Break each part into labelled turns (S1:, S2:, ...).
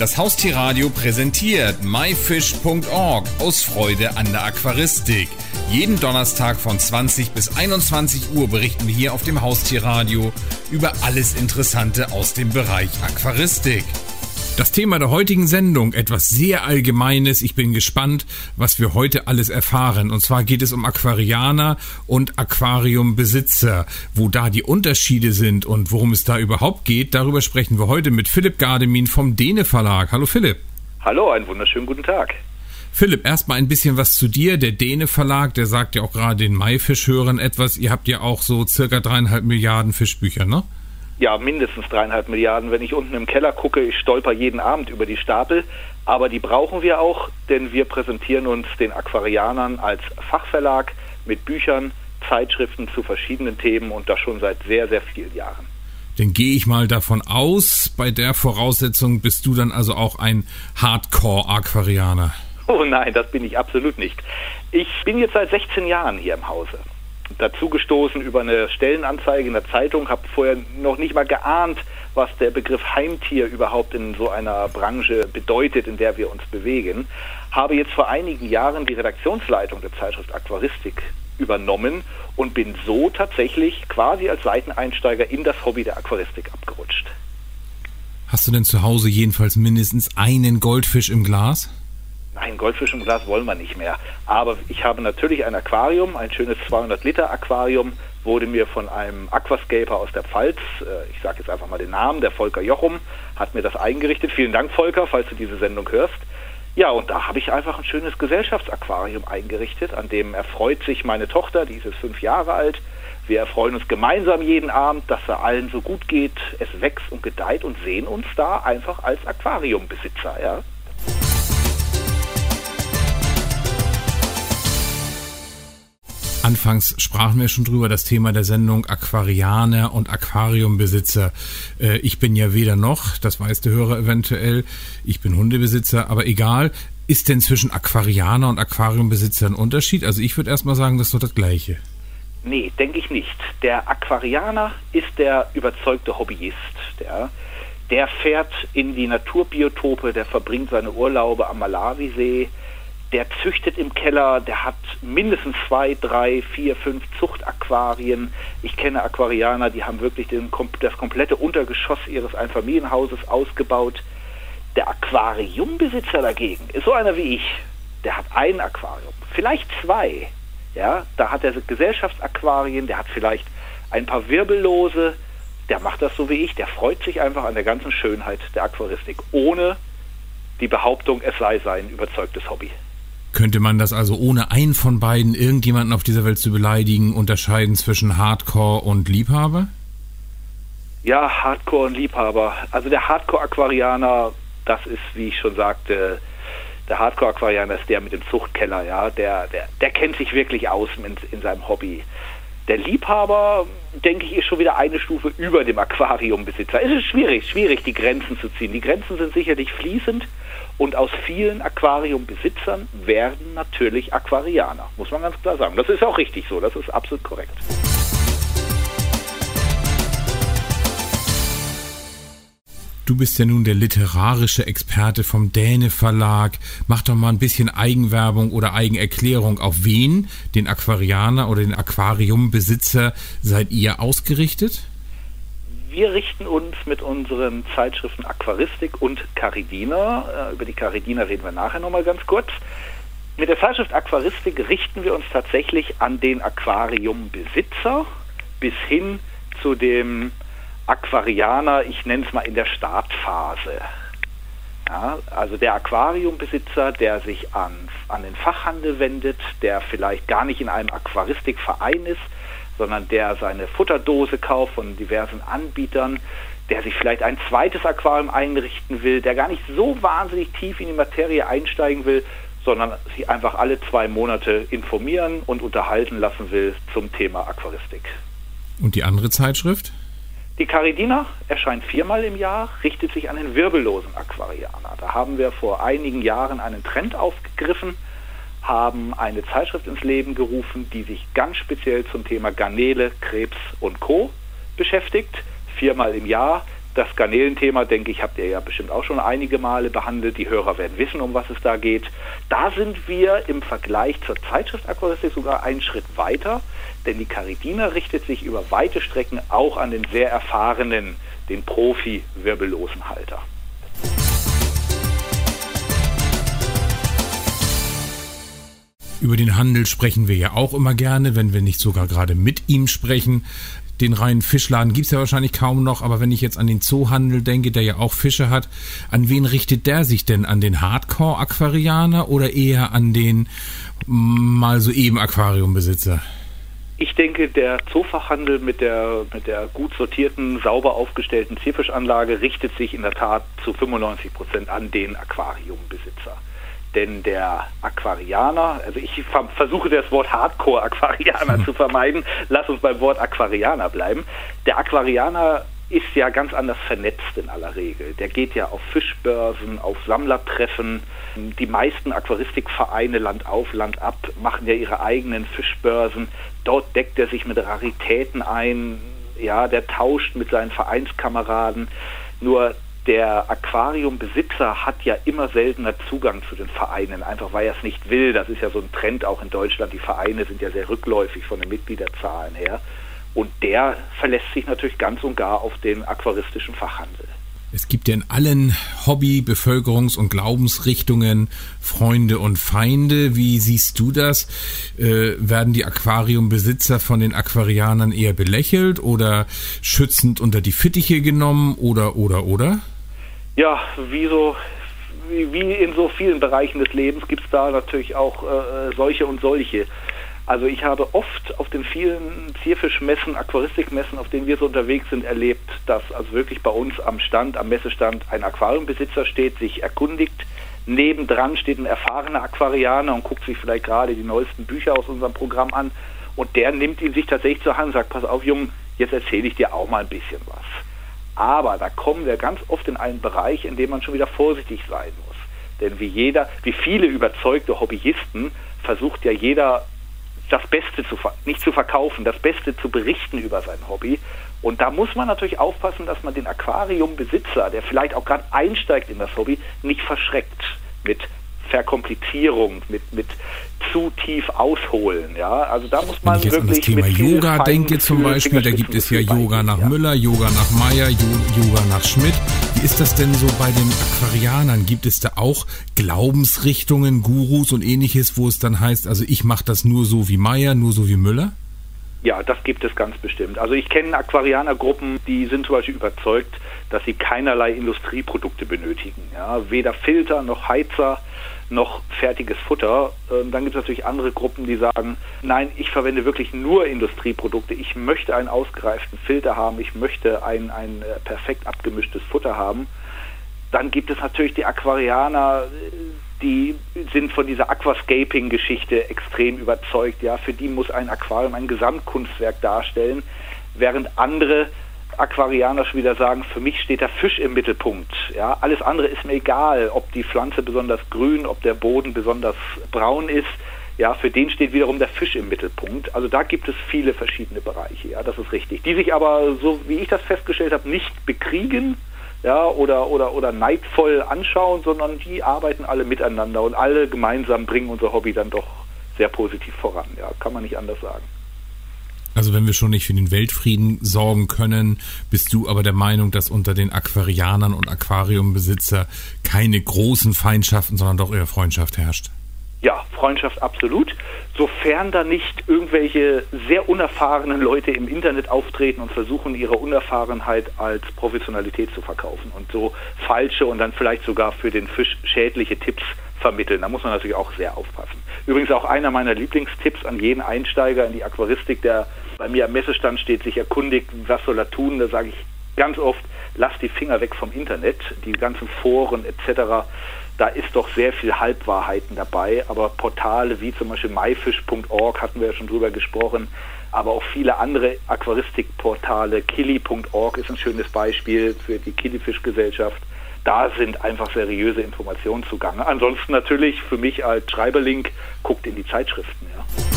S1: Das Haustierradio präsentiert myfish.org aus Freude an der Aquaristik. Jeden Donnerstag von 20 bis 21 Uhr berichten wir hier auf dem Haustierradio über alles Interessante aus dem Bereich Aquaristik. Das Thema der heutigen Sendung, etwas sehr Allgemeines. Ich bin gespannt, was wir heute alles erfahren. Und zwar geht es um Aquarianer und Aquariumbesitzer. Wo da die Unterschiede sind und worum es da überhaupt geht, darüber sprechen wir heute mit Philipp Gardemin vom Dene Verlag. Hallo Philipp.
S2: Hallo, einen wunderschönen guten Tag.
S1: Philipp, erstmal ein bisschen was zu dir. Der Dene Verlag, der sagt ja auch gerade den Maifischhörern etwas. Ihr habt ja auch so circa dreieinhalb Milliarden Fischbücher, ne?
S2: Ja, mindestens dreieinhalb Milliarden. Wenn ich unten im Keller gucke, ich stolper jeden Abend über die Stapel. Aber die brauchen wir auch, denn wir präsentieren uns den Aquarianern als Fachverlag mit Büchern, Zeitschriften zu verschiedenen Themen und das schon seit sehr, sehr vielen Jahren.
S1: Dann gehe ich mal davon aus, bei der Voraussetzung bist du dann also auch ein Hardcore-Aquarianer.
S2: Oh nein, das bin ich absolut nicht. Ich bin jetzt seit 16 Jahren hier im Hause dazugestoßen über eine Stellenanzeige in der Zeitung, habe vorher noch nicht mal geahnt, was der Begriff Heimtier überhaupt in so einer Branche bedeutet, in der wir uns bewegen. Habe jetzt vor einigen Jahren die Redaktionsleitung der Zeitschrift Aquaristik übernommen und bin so tatsächlich quasi als Seiteneinsteiger in das Hobby der Aquaristik abgerutscht.
S1: Hast du denn zu Hause jedenfalls mindestens einen Goldfisch im Glas?
S2: Nein, Goldfisch im Glas wollen wir nicht mehr. Aber ich habe natürlich ein Aquarium, ein schönes 200 Liter Aquarium, wurde mir von einem Aquascaper aus der Pfalz, äh, ich sage jetzt einfach mal den Namen, der Volker Jochum, hat mir das eingerichtet. Vielen Dank, Volker, falls du diese Sendung hörst. Ja, und da habe ich einfach ein schönes Gesellschaftsaquarium eingerichtet, an dem erfreut sich meine Tochter, die ist jetzt fünf Jahre alt. Wir erfreuen uns gemeinsam jeden Abend, dass es allen so gut geht. Es wächst und gedeiht und sehen uns da einfach als Aquariumbesitzer. Ja.
S1: Anfangs sprachen wir schon drüber, das Thema der Sendung Aquarianer und Aquariumbesitzer. Äh, ich bin ja weder noch, das weiß der Hörer eventuell, ich bin Hundebesitzer, aber egal. Ist denn zwischen Aquarianer und Aquariumbesitzer ein Unterschied? Also ich würde erstmal sagen, das ist doch das Gleiche.
S2: Nee, denke ich nicht. Der Aquarianer ist der überzeugte Hobbyist. Der, der fährt in die Naturbiotope, der verbringt seine Urlaube am Malawisee, der züchtet im Keller, der hat mindestens zwei, drei, vier, fünf Zuchtaquarien. Ich kenne Aquarianer, die haben wirklich den, das komplette Untergeschoss ihres Einfamilienhauses ausgebaut. Der Aquariumbesitzer dagegen ist so einer wie ich. Der hat ein Aquarium, vielleicht zwei. Ja, da hat er Gesellschaftsaquarien, der hat vielleicht ein paar Wirbellose. Der macht das so wie ich. Der freut sich einfach an der ganzen Schönheit der Aquaristik, ohne die Behauptung, es sei sein überzeugtes Hobby.
S1: Könnte man das also ohne einen von beiden irgendjemanden auf dieser Welt zu beleidigen unterscheiden zwischen Hardcore und Liebhaber?
S2: Ja, Hardcore und Liebhaber. Also der Hardcore-Aquarianer, das ist, wie ich schon sagte, der Hardcore-Aquarianer ist der mit dem Zuchtkeller, ja, der, der, der kennt sich wirklich aus in, in seinem Hobby. Der Liebhaber, denke ich, ist schon wieder eine Stufe über dem Aquariumbesitzer. Es ist schwierig, schwierig, die Grenzen zu ziehen. Die Grenzen sind sicherlich fließend und aus vielen Aquariumbesitzern werden natürlich Aquarianer, muss man ganz klar sagen. Das ist auch richtig so, das ist absolut korrekt.
S1: Du bist ja nun der literarische Experte vom Däne Verlag. Mach doch mal ein bisschen Eigenwerbung oder Eigenerklärung. Auf wen, den Aquarianer oder den Aquariumbesitzer, seid ihr ausgerichtet?
S2: Wir richten uns mit unseren Zeitschriften Aquaristik und Caridina, äh, über die Caridina reden wir nachher nochmal ganz kurz. Mit der Zeitschrift Aquaristik richten wir uns tatsächlich an den Aquariumbesitzer bis hin zu dem Aquarianer, ich nenne es mal in der Startphase. Ja, also der Aquariumbesitzer, der sich an, an den Fachhandel wendet, der vielleicht gar nicht in einem Aquaristikverein ist, sondern der seine Futterdose kauft von diversen Anbietern, der sich vielleicht ein zweites Aquarium einrichten will, der gar nicht so wahnsinnig tief in die Materie einsteigen will, sondern sich einfach alle zwei Monate informieren und unterhalten lassen will zum Thema Aquaristik.
S1: Und die andere Zeitschrift?
S2: Die Caridina erscheint viermal im Jahr, richtet sich an den wirbellosen Aquarianer. Da haben wir vor einigen Jahren einen Trend aufgegriffen haben eine Zeitschrift ins Leben gerufen, die sich ganz speziell zum Thema Garnele, Krebs und Co. beschäftigt. Viermal im Jahr Das Garnelenthema, denke ich, habt ihr ja bestimmt auch schon einige Male behandelt. Die Hörer werden wissen, um was es da geht. Da sind wir im Vergleich zur Zeitschrift Aquaristik sogar einen Schritt weiter, denn die Caridina richtet sich über weite Strecken auch an den sehr erfahrenen, den Profi-Wirbellosenhalter.
S1: Über den Handel sprechen wir ja auch immer gerne, wenn wir nicht sogar gerade mit ihm sprechen. Den reinen Fischladen gibt es ja wahrscheinlich kaum noch, aber wenn ich jetzt an den Zoohandel denke, der ja auch Fische hat, an wen richtet der sich denn? An den Hardcore-Aquarianer oder eher an den mal so eben Aquariumbesitzer?
S2: Ich denke, der Zoofachhandel mit der, mit der gut sortierten, sauber aufgestellten Zierfischanlage richtet sich in der Tat zu 95 Prozent an den Aquariumbesitzer. Denn der Aquarianer, also ich versuche das Wort Hardcore-Aquarianer zu vermeiden, lass uns beim Wort Aquarianer bleiben. Der Aquarianer ist ja ganz anders vernetzt in aller Regel. Der geht ja auf Fischbörsen, auf Sammlertreffen. Die meisten Aquaristikvereine Land auf, Land ab machen ja ihre eigenen Fischbörsen. Dort deckt er sich mit Raritäten ein. Ja, der tauscht mit seinen Vereinskameraden. Nur der Aquariumbesitzer hat ja immer seltener Zugang zu den Vereinen, einfach weil er es nicht will. Das ist ja so ein Trend auch in Deutschland. Die Vereine sind ja sehr rückläufig von den Mitgliederzahlen her. Und der verlässt sich natürlich ganz und gar auf den aquaristischen Fachhandel.
S1: Es gibt ja in allen Hobby-, Bevölkerungs- und Glaubensrichtungen Freunde und Feinde. Wie siehst du das? Äh, werden die Aquariumbesitzer von den Aquarianern eher belächelt oder schützend unter die Fittiche genommen oder, oder, oder?
S2: Ja, wie so wie in so vielen Bereichen des Lebens gibt es da natürlich auch äh, solche und solche. Also ich habe oft auf den vielen Zierfischmessen, Aquaristikmessen, auf denen wir so unterwegs sind, erlebt, dass also wirklich bei uns am Stand, am Messestand ein Aquariumbesitzer steht, sich erkundigt. Nebendran steht ein erfahrener Aquarianer und guckt sich vielleicht gerade die neuesten Bücher aus unserem Programm an. Und der nimmt ihn sich tatsächlich zur Hand und sagt, pass auf, Junge, jetzt erzähle ich dir auch mal ein bisschen was. Aber da kommen wir ganz oft in einen Bereich, in dem man schon wieder vorsichtig sein muss. Denn wie jeder, wie viele überzeugte Hobbyisten, versucht ja jeder das Beste zu, nicht zu verkaufen, das Beste zu berichten über sein Hobby. Und da muss man natürlich aufpassen, dass man den Aquariumbesitzer, der vielleicht auch gerade einsteigt in das Hobby, nicht verschreckt mit Verkomplizierung, mit, mit zu tief ausholen. Ja, also da muss man
S1: Wenn ich jetzt
S2: wirklich
S1: an das Thema Yoga denke zum Beispiel, da gibt es ja Yoga nach ja. Müller, Yoga nach Meyer, Yoga nach Schmidt. Wie ist das denn so bei den Aquarianern? Gibt es da auch Glaubensrichtungen, Gurus und ähnliches, wo es dann heißt, also ich mache das nur so wie Meyer, nur so wie Müller?
S2: Ja, das gibt es ganz bestimmt. Also ich kenne Aquarianergruppen, die sind zum Beispiel überzeugt, dass sie keinerlei Industrieprodukte benötigen. Ja, weder Filter noch Heizer noch fertiges Futter. Ähm, dann gibt es natürlich andere Gruppen, die sagen, nein, ich verwende wirklich nur Industrieprodukte. Ich möchte einen ausgereiften Filter haben, ich möchte ein, ein äh, perfekt abgemischtes Futter haben. Dann gibt es natürlich die Aquarianer, die sind von dieser Aquascaping-Geschichte extrem überzeugt. Ja, für die muss ein Aquarium ein Gesamtkunstwerk darstellen, während andere Aquarianer schon wieder sagen, für mich steht der Fisch im Mittelpunkt. Ja, alles andere ist mir egal, ob die Pflanze besonders grün, ob der Boden besonders braun ist. Ja, für den steht wiederum der Fisch im Mittelpunkt. Also da gibt es viele verschiedene Bereiche, ja, das ist richtig. Die sich aber, so wie ich das festgestellt habe, nicht bekriegen, ja, oder, oder, oder neidvoll anschauen, sondern die arbeiten alle miteinander und alle gemeinsam bringen unser Hobby dann doch sehr positiv voran. Ja, kann man nicht anders sagen.
S1: Also wenn wir schon nicht für den Weltfrieden sorgen können, bist du aber der Meinung, dass unter den Aquarianern und Aquariumbesitzer keine großen Feindschaften, sondern doch eher Freundschaft herrscht?
S2: Ja, Freundschaft absolut. Sofern da nicht irgendwelche sehr unerfahrenen Leute im Internet auftreten und versuchen, ihre Unerfahrenheit als Professionalität zu verkaufen und so falsche und dann vielleicht sogar für den Fisch schädliche Tipps vermitteln. Da muss man natürlich auch sehr aufpassen. Übrigens auch einer meiner Lieblingstipps an jeden Einsteiger in die Aquaristik, der bei mir am Messestand steht, sich erkundigt, was soll er tun. Da sage ich ganz oft, lass die Finger weg vom Internet, die ganzen Foren etc. Da ist doch sehr viel Halbwahrheiten dabei, aber Portale wie zum Beispiel myfish.org hatten wir ja schon drüber gesprochen, aber auch viele andere Aquaristikportale, killy.org ist ein schönes Beispiel für die Killifischgesellschaft. Da sind einfach seriöse Informationen zugange. Ansonsten natürlich für mich als Schreiberling, guckt in die Zeitschriften. Ja.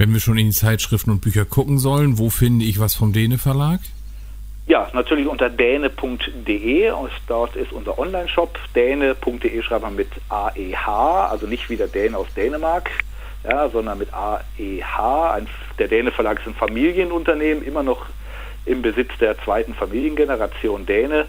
S1: Wenn wir schon in die Zeitschriften und Bücher gucken sollen, wo finde ich was vom Däne Verlag?
S2: Ja, natürlich unter däne.de. Dort ist unser Online-Shop. Däne.de schreibt man mit AEH, also nicht wie der Däne aus Dänemark, ja, sondern mit AEH. der Däne Verlag ist ein Familienunternehmen, immer noch im Besitz der zweiten Familiengeneration Däne.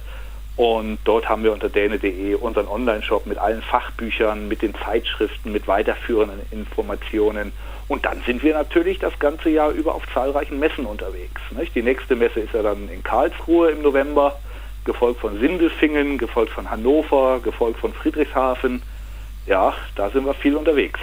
S2: Und dort haben wir unter däne.de unseren Online-Shop mit allen Fachbüchern, mit den Zeitschriften, mit weiterführenden Informationen und dann sind wir natürlich das ganze Jahr über auf zahlreichen Messen unterwegs. Nicht? Die nächste Messe ist ja dann in Karlsruhe im November, gefolgt von Sindelfingen, gefolgt von Hannover, gefolgt von Friedrichshafen. Ja, da sind wir viel unterwegs.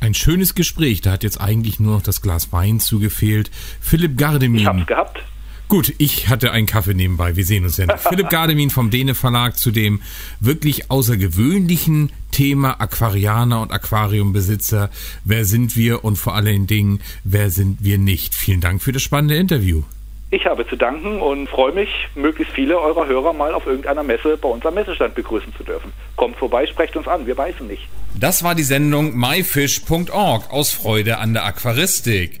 S1: Ein schönes Gespräch, da hat jetzt eigentlich nur noch das Glas Wein zugefehlt. Philipp Gardemin. Ich
S2: hab's gehabt.
S1: Gut, ich hatte einen Kaffee nebenbei. Wir sehen uns ja nicht. Philipp Gardemin vom Dene Verlag zu dem wirklich außergewöhnlichen Thema Aquarianer und Aquariumbesitzer. Wer sind wir und vor allen Dingen, wer sind wir nicht? Vielen Dank für das spannende Interview.
S2: Ich habe zu danken und freue mich, möglichst viele eurer Hörer mal auf irgendeiner Messe bei uns am Messestand begrüßen zu dürfen. Kommt vorbei, sprecht uns an, wir beißen nicht.
S1: Das war die Sendung myfish.org aus Freude an der Aquaristik.